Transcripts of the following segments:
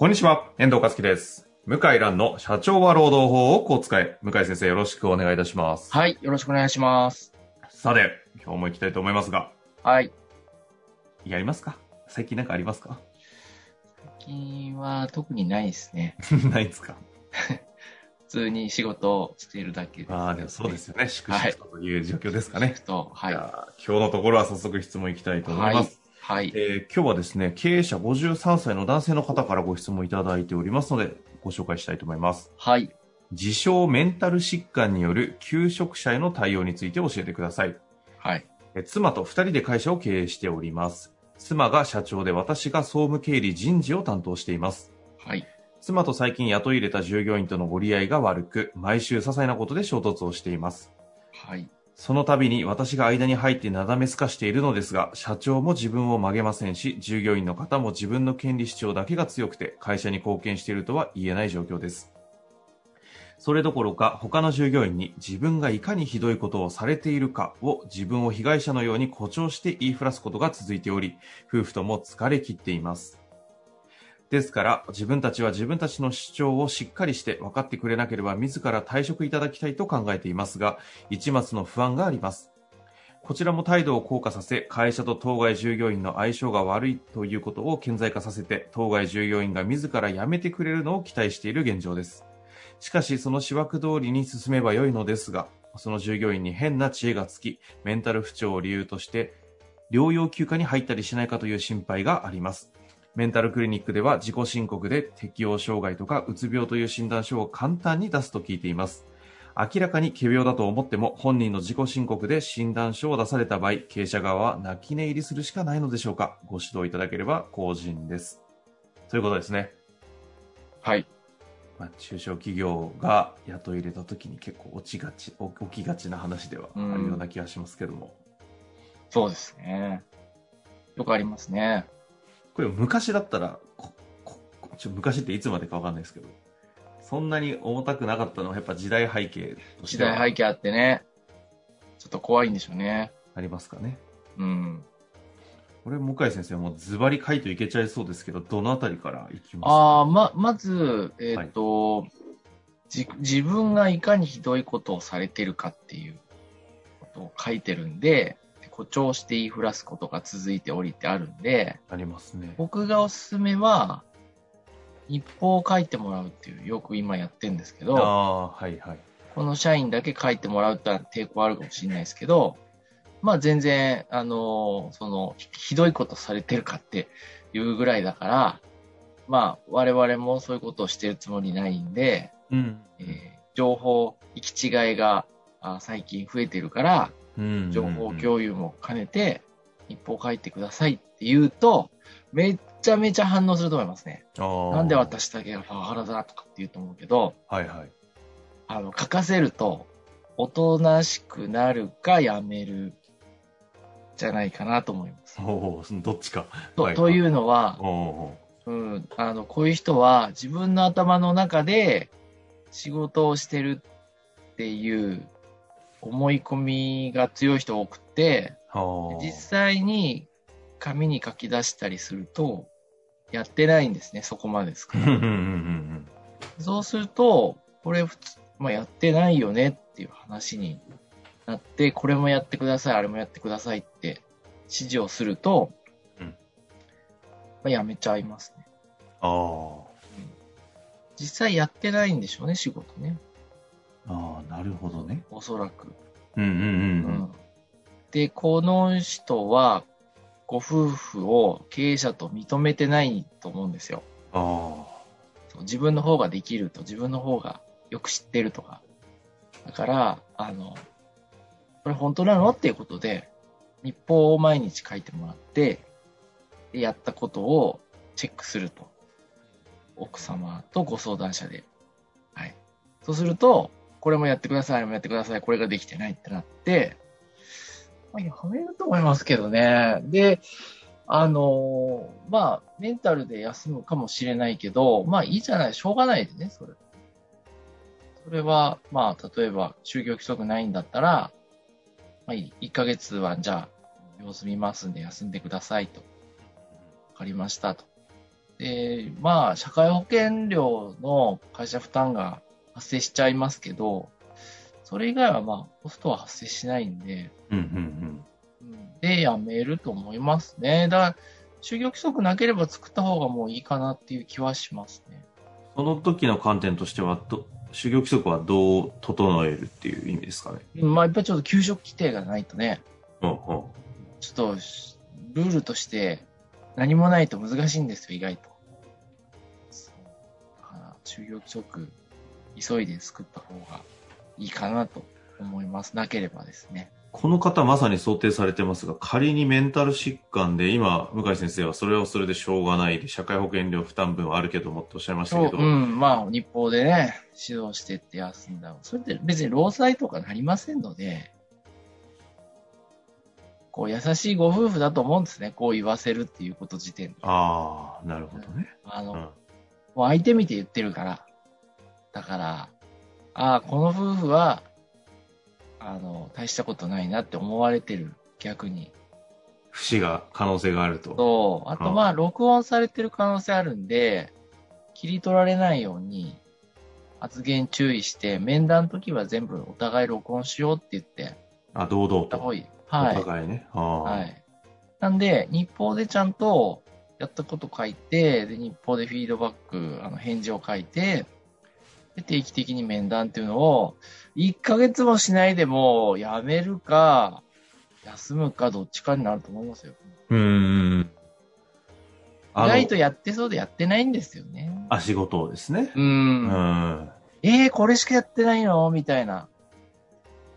こんにちは、遠藤和樹です。向井蘭の社長は労働法をこう使え。向井先生よろしくお願いいたします。はい、よろしくお願いします。さて、今日も行きたいと思いますが、はい。やりますか？最近なんかありますか？最近は特にないですね。ないですか？普通に仕事をしているだけです、ああ、でもそうですよね。粛はい々とという状況ですかね。と、はいい。やー今日のところは早速質問いきたいと思います。はい。えー今日はですね、経営者53歳の男性の方からご質問いただいておりますので、ご紹介したいと思います。はい。自称メンタル疾患による求職者への対応について教えてください。はい。え妻と二人で会社を経営しております。妻が社長で私が総務経理人事を担当しています。はい。妻と最近雇い入れた従業員とのご利合いが悪く、毎週些細なことで衝突をしています。はい。その度に私が間に入ってなだめすかしているのですが、社長も自分を曲げませんし、従業員の方も自分の権利主張だけが強くて、会社に貢献しているとは言えない状況です。それどころか、他の従業員に自分がいかにひどいことをされているかを自分を被害者のように誇張して言いふらすことが続いており、夫婦とも疲れ切っています。ですから、自分たちは自分たちの主張をしっかりして分かってくれなければ自ら退職いただきたいと考えていますが、一末の不安があります。こちらも態度を硬化させ、会社と当該従業員の相性が悪いということを顕在化させて、当該従業員が自ら辞めてくれるのを期待している現状です。しかし、その思惑通りに進めば良いのですが、その従業員に変な知恵がつき、メンタル不調を理由として、療養休暇に入ったりしないかという心配があります。メンタルクリニックでは自己申告で適応障害とかうつ病という診断書を簡単に出すと聞いています。明らかに仮病だと思っても本人の自己申告で診断書を出された場合、経営者側は泣き寝入りするしかないのでしょうかご指導いただければ後人です。ということですね。はい。まあ、中小企業が雇い入れた時に結構落ちがち、起きがちな話ではあるような気がしますけども。そうですね。よくありますね。これ昔だったら、ここちょ昔っていつまでかわかんないですけど、そんなに重たくなかったのはやっぱ時代背景時ては代背景あってね。ちょっと怖いんでしょうね。ありますかね。うん。これ、向井先生はもうズバリ回答いけちゃいそうですけど、どのあたりからいきますか？ああ、ま、まず、えっ、と、じ、自分がいかにひどいことをされてるかっていうことを書いてるんで、誇張して言いふらすことが続いておりってあるんで、ありますね。僕がおすすめは、日報を書いてもらうっていう、よく今やってるんですけあど、あ、はいはい。この社員だけ書いてもらうってのは抵抗あるかもしれないですけど、まあ全然、あの、その、ひひどいことされてるかっていうぐらいだから、まあ我々もそういうことをしてるつもりないんで、うん。えー情報、行き違いがあ最近増えてるから、うん。情報共有も兼ねて、日報書いてくださいって言うと、めっちゃめちゃ反応すると思いますね。なんで私だけがパワハラだとかって言うと思うけど、はいはい。あの、書かせると、おとなしくなるかやめる、じゃないかなと思います。おお、そのどっちか。とはいというのは、うん、あの、こういう人は自分の頭の中で仕事をしてるっていう思い込みが強い人多くて、はあ。実際に紙に書き出したりすると、やってないんですね、そこまでですから。そうすると、これ普通、まあ、やってないよねっていう話になって、これもやってください、あれもやってくださいって指示をすると、うんまあ、やめちゃいますね。あ実際やってないんでしょうね、仕事ね。あ。ああ、なるほどね。おそらく。うんうんうんううん。んで、この人は、ご夫婦を経営者と認めてないと思うんですよ。あそう自分の方ができると、自分の方がよく知ってるとか。だから、あの、これ本当なの？っていうことで、日報を毎日書いてもらって、でやったことをチェックすると。奥様とご相談者で。はい。そうすると、これもやってください、あれもやってください、これができてないってなって、まあ、やめると思いますけどね。で、あのーまあ、メンタルで休むかもしれないけど、まあいいじゃない、しょうがないでね、それ。それは、まあ、例えば、就業規則ないんだったら、まあ、1ヶ月は、じゃあ、様子見ますんで休んでくださいと。わかりましたと。で、まあ、社会保険料の会社負担が発生しちゃいますけど、それ以外はまあ、コストは発生しないんで、うんうんうん。うんで、やめると思いますね。だから、就業規則なければ作った方がもういいかなっていう気はしますね。その時の観点としては、ど就業規則はどう整えるっていう意味ですかね？うんまあ、やっぱりちょっと給食規定がないとね、うんうん。ちょっと、ルールとして何もないと難しいんですよ、意外と。そうだから、就業規則、急いで作った方がいいかなと思います。なければですね。この方まさに想定されてますが、仮にメンタル疾患で、今、向井先生はそれはそれでしょうがないで、社会保険料負担分はあるけどもっておっしゃいましたけど、うん、まあ、日報でね、指導してって休んだ。それって別に労災とかなりませんので、こう、優しいご夫婦だと思うんですね。こう言わせるっていうこと時点で。ああ、なるほどね。あの、うん。もう相手見て言ってるから。だから、ああ、この夫婦は、あの、大したことないなって思われてる、逆に。不死が、可能性があると。と、あとうんまあ、録音されてる可能性あるんで、切り取られないように、発言注意して、面談の時は全部お互い録音しようって言って、あ、堂々と。やった方がいい。おはい。互いね。はい。なんで、日報でちゃんとやったこと書いて、で、日報でフィードバック、あの、返事を書いて、で、定期的に面談っていうのを、1ヶ月もしないでも、やめるか、休むか、どっちかになると思いますよ。うーん。意外とやってそうでやってないんですよね。あ、仕事をですね。う。うんん。えー、これしかやってないの？みたいな。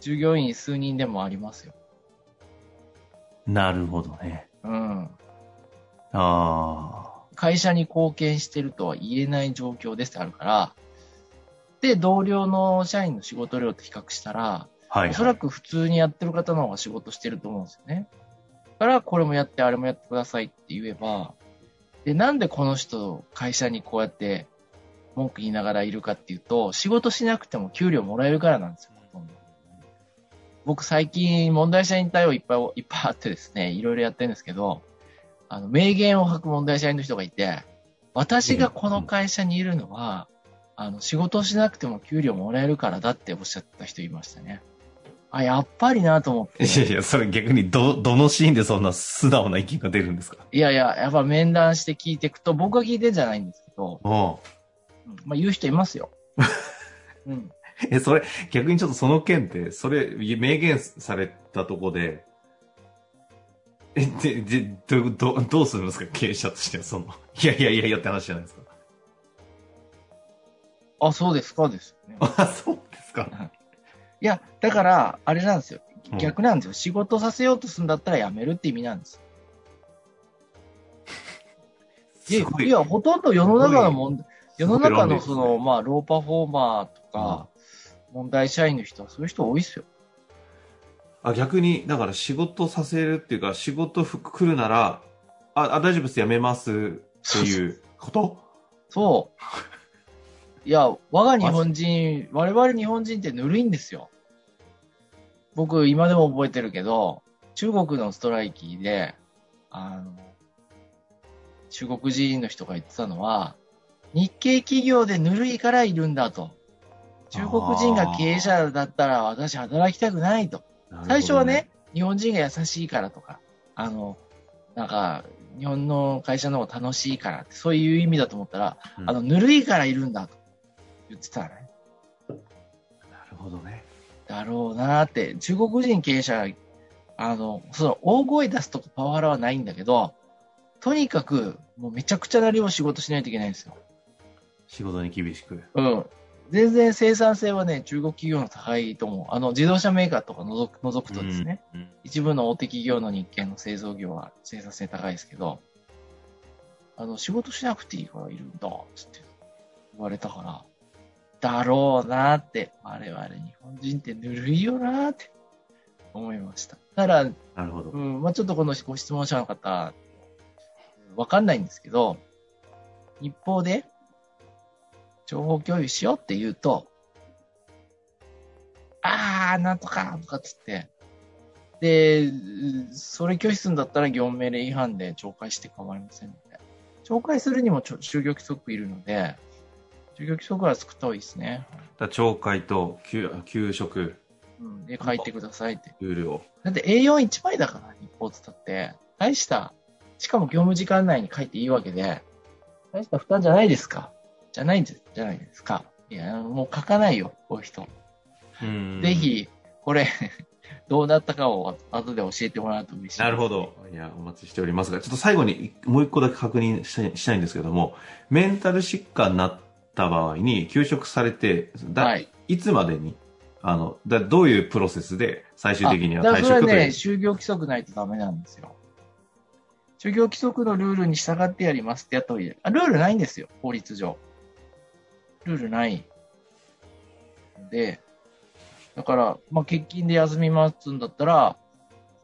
従業員数人でもありますよ。なるほどね。うん。あ会社に貢献してるとは言えない状況ですってあるから、で、同僚の社員の仕事量と比較したら、あ。はい、おそらく普通にやってる方の方が仕事してると思うんですよね。だから、これもやって、あれもやってくださいって言えば、で、なんでこの人、会社にこうやって文句言いながらいるかっていうと、仕事しなくても給料もらえるからなんですよ、ほとんど僕最近問題社員対応いっぱい、いっぱいあってですね、いろいろやってるんですけど、あの、名言を吐く問題社員の人がいて、私がこの会社にいるのは、あの、仕事しなくても給料もらえるからだっておっしゃった人いましたね。あ、やっぱりなと思って。いやいや、それ逆にど、どのシーンでそんな素直な意見が出るんですか？いやいや、やっぱ面談して聞いていくと、僕は聞いてんじゃないんですけど、おうんまあ言う人いますよ。うん。え、それ、逆にちょっとその件って、それ、明言されたとこで、え、で、で、ど、ど、どうするんですか？経営者としては、その、いやいやいやいやって話じゃないですか。あ、そうですかですよね。あ、そうですか。いや、だから、あれなんですようん。逆なんですよ。仕事させようとするんだったら辞めるって意味なんです。いやすごい。いや、ほとんど世の中の問題、世の中のその、まあ、ローパフォーマーとか、問題社員の人はそういう人多いですよ。あ、逆に、だから仕事させるっていうか、仕事ふ来るなら、あ、あ大丈夫です、やめますっていうこと？そう。いや、我が日本人、我々日本人ってぬるいんですよ。僕、今でも覚えてるけど、中国のストライキで、あの、中国人の人が言ってたのは、日系企業でぬるいからいるんだと。中国人が経営者だったら私働きたくないと。最初はね、、日本人が優しいからとか、あの、なんか、日本の会社の方が楽しいからって、そういう意味だと思ったら、うんあの、ぬるいからいるんだと言ってたね。なるほどね。だろうなーって、中国人経営者、あの、その、大声出すとかパワハラはないんだけど、とにかく、もうめちゃくちゃな量仕事しないといけないんですよ。仕事に厳しく。うん。全然生産性はね、中国企業の高いと思う。あの、自動車メーカーとか除く除くとですね、うん一部の大手企業の日系の製造業は生産性高いですけど、あの、仕事しなくていいからいるんだ、つって言われたから、だろうなって、我々日本人ってぬるいよなって思いました。だから、なるほどう。ん、まあちょっとこのご質問者の方、わかんないんですけど、一方で、情報共有しようって言うと、あー、なんとか、とかっつって、で、それ拒否するんだったら業務命令違反で懲戒して構いませんので、懲戒するにもちょ就業規則いるので、就業規則は作った方がいいですね。だ懲戒と給給食うん、で、書いてくださいって。ルールを。だって A41 枚だから、日報つったって。大した、しかも業務時間内に書いていいわけで、大した負担じゃないですか。じゃないんじゃないですか。いや、もう書かないよ、こういう人。うんぜ。ひ、これ、どうなったかを後で教えてもらうと嬉しい。なるほど。いや、お待ちしておりますが、ちょっと最後にもう一個だけ確認したいしたいんですけども、メンタル疾患になった場合に休職されて、だはいい、つまでに、あの、だどういうプロセスで最終的には退職という？就業規則ないとダメなんですよ。就業規則のルールに従ってやりますってやった方がいい。あ、ルールないんですよ、法律上。ルールない。で、だから、まあ、欠勤で休みますんだったら、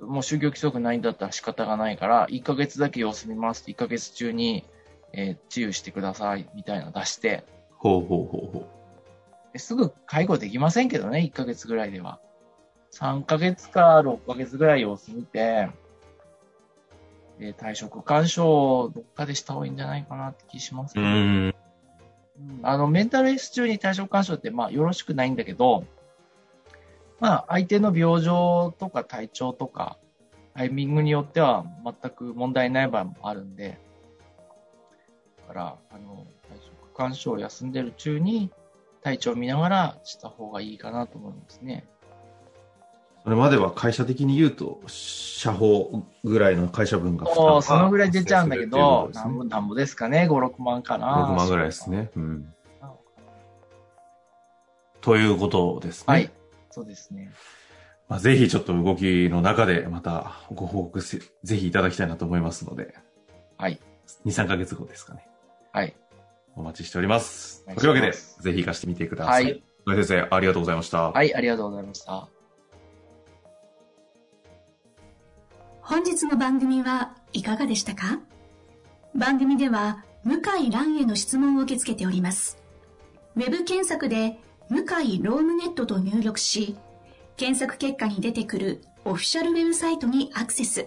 もう就業規則ないんだったら仕方がないから、1ヶ月だけ休みますって1ヶ月中に、えー治癒してくださいみたいなの出して、ほうほうほうほですぐ介護できませんけどね、1ヶ月ぐらいでは。3ヶ月か6ヶ月ぐらい様子見て、で退職干渉をどっかでした方がいいんじゃないかなって気しますけう。うど。うんあの、メンタルヘルス中に退職干渉って、まあ、よろしくないんだけど、まあ、相手の病状とか体調とか、タイミングによっては全く問題ない場合もあるんで、だから、あの、退職干渉を休んでる中に体調を見ながらした方がいいかなと思いますね。それまでは会社的に言うと、社保ぐらいの会社分がそう、そのぐらい出ちゃうんだけど、なんぼ、なんぼですかね、5、6万かな。6万ぐらいですね。うん。ということですね。はい。そうですね。まあ、ぜひちょっと動きの中でまたご報告せぜひいただきたいなと思いますので、はい。2、3ヶ月後ですかね。はい。お待ちしております。というわけで、ぜひ活かしてみてください。はい。先生、ありがとうございました。はい、ありがとうございました。本日の番組はいかがでしたか？番組では向井蘭への質問を受け付けております。ウェブ検索で向井ロームネットと入力し、検索結果に出てくるオフィシャルウェブサイトにアクセス。